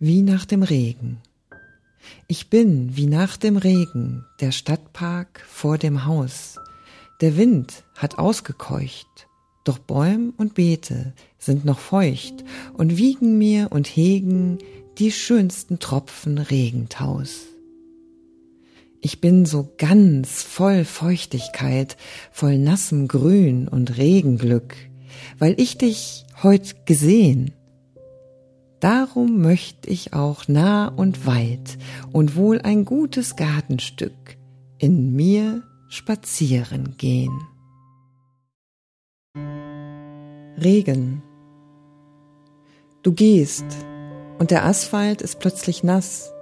nach dem Regen. Ich bin wie nach dem Regen der Stadtpark vor dem Haus. Der Wind hat ausgekeucht, doch Bäum und Beete sind noch feucht und wiegen mir und hegen die schönsten Tropfen Regentaus. Ich bin so ganz voll Feuchtigkeit, voll nassem Grün und Regenglück, weil ich dich heut gesehen. Darum möcht ich auch nah und weit und wohl ein gutes Gartenstück in mir spazieren gehen. Regen. Du gehst und der Asphalt ist plötzlich nass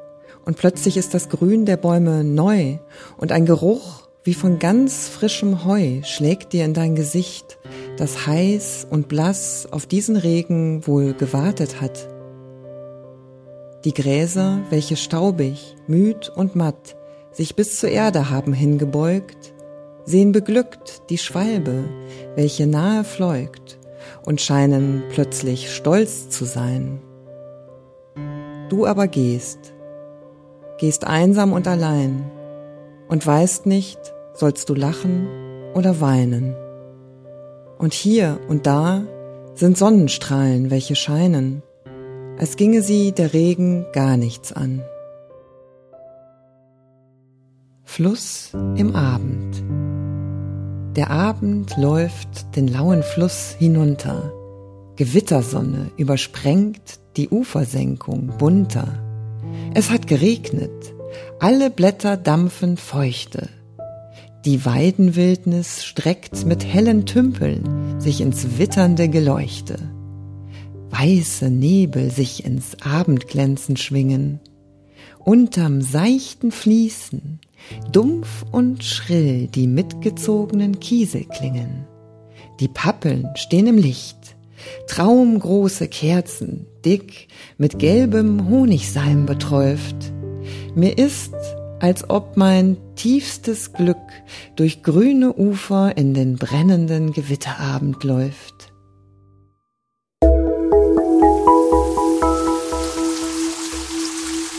und plötzlich ist das Grün der Bäume neu und ein Geruch wie von ganz frischem Heu schlägt dir in dein Gesicht, das heiß und blass auf diesen Regen wohl gewartet hat. Die Gräser, welche staubig, müd und matt sich bis zur Erde haben hingebeugt, sehen beglückt die Schwalbe, welche nahe fläugt, und scheinen plötzlich stolz zu sein. Du aber gehst, gehst einsam und allein und weißt nicht, sollst du lachen oder weinen. Und hier und da sind Sonnenstrahlen, welche scheinen, als ginge sie der Regen gar nichts an. Fluss im Abend. Der Abend läuft den lauen Fluss hinunter. Gewittersonne übersprengt die Ufersenkung bunter. Es hat geregnet, alle Blätter dampfen feuchte. Die Weidenwildnis streckt mit hellen Tümpeln sich ins witternde Geleuchte. Weiße Nebel sich ins Abendglänzen schwingen. Unterm seichten Fließen, dumpf und schrill die mitgezogenen Kiese klingen. Die Pappeln stehen im Licht, traumgroße Kerzen, dick mit gelbem Honigseim beträuft. Mir ist, als ob mein tiefstes Glück durch grüne Ufer in den brennenden Gewitterabend läuft.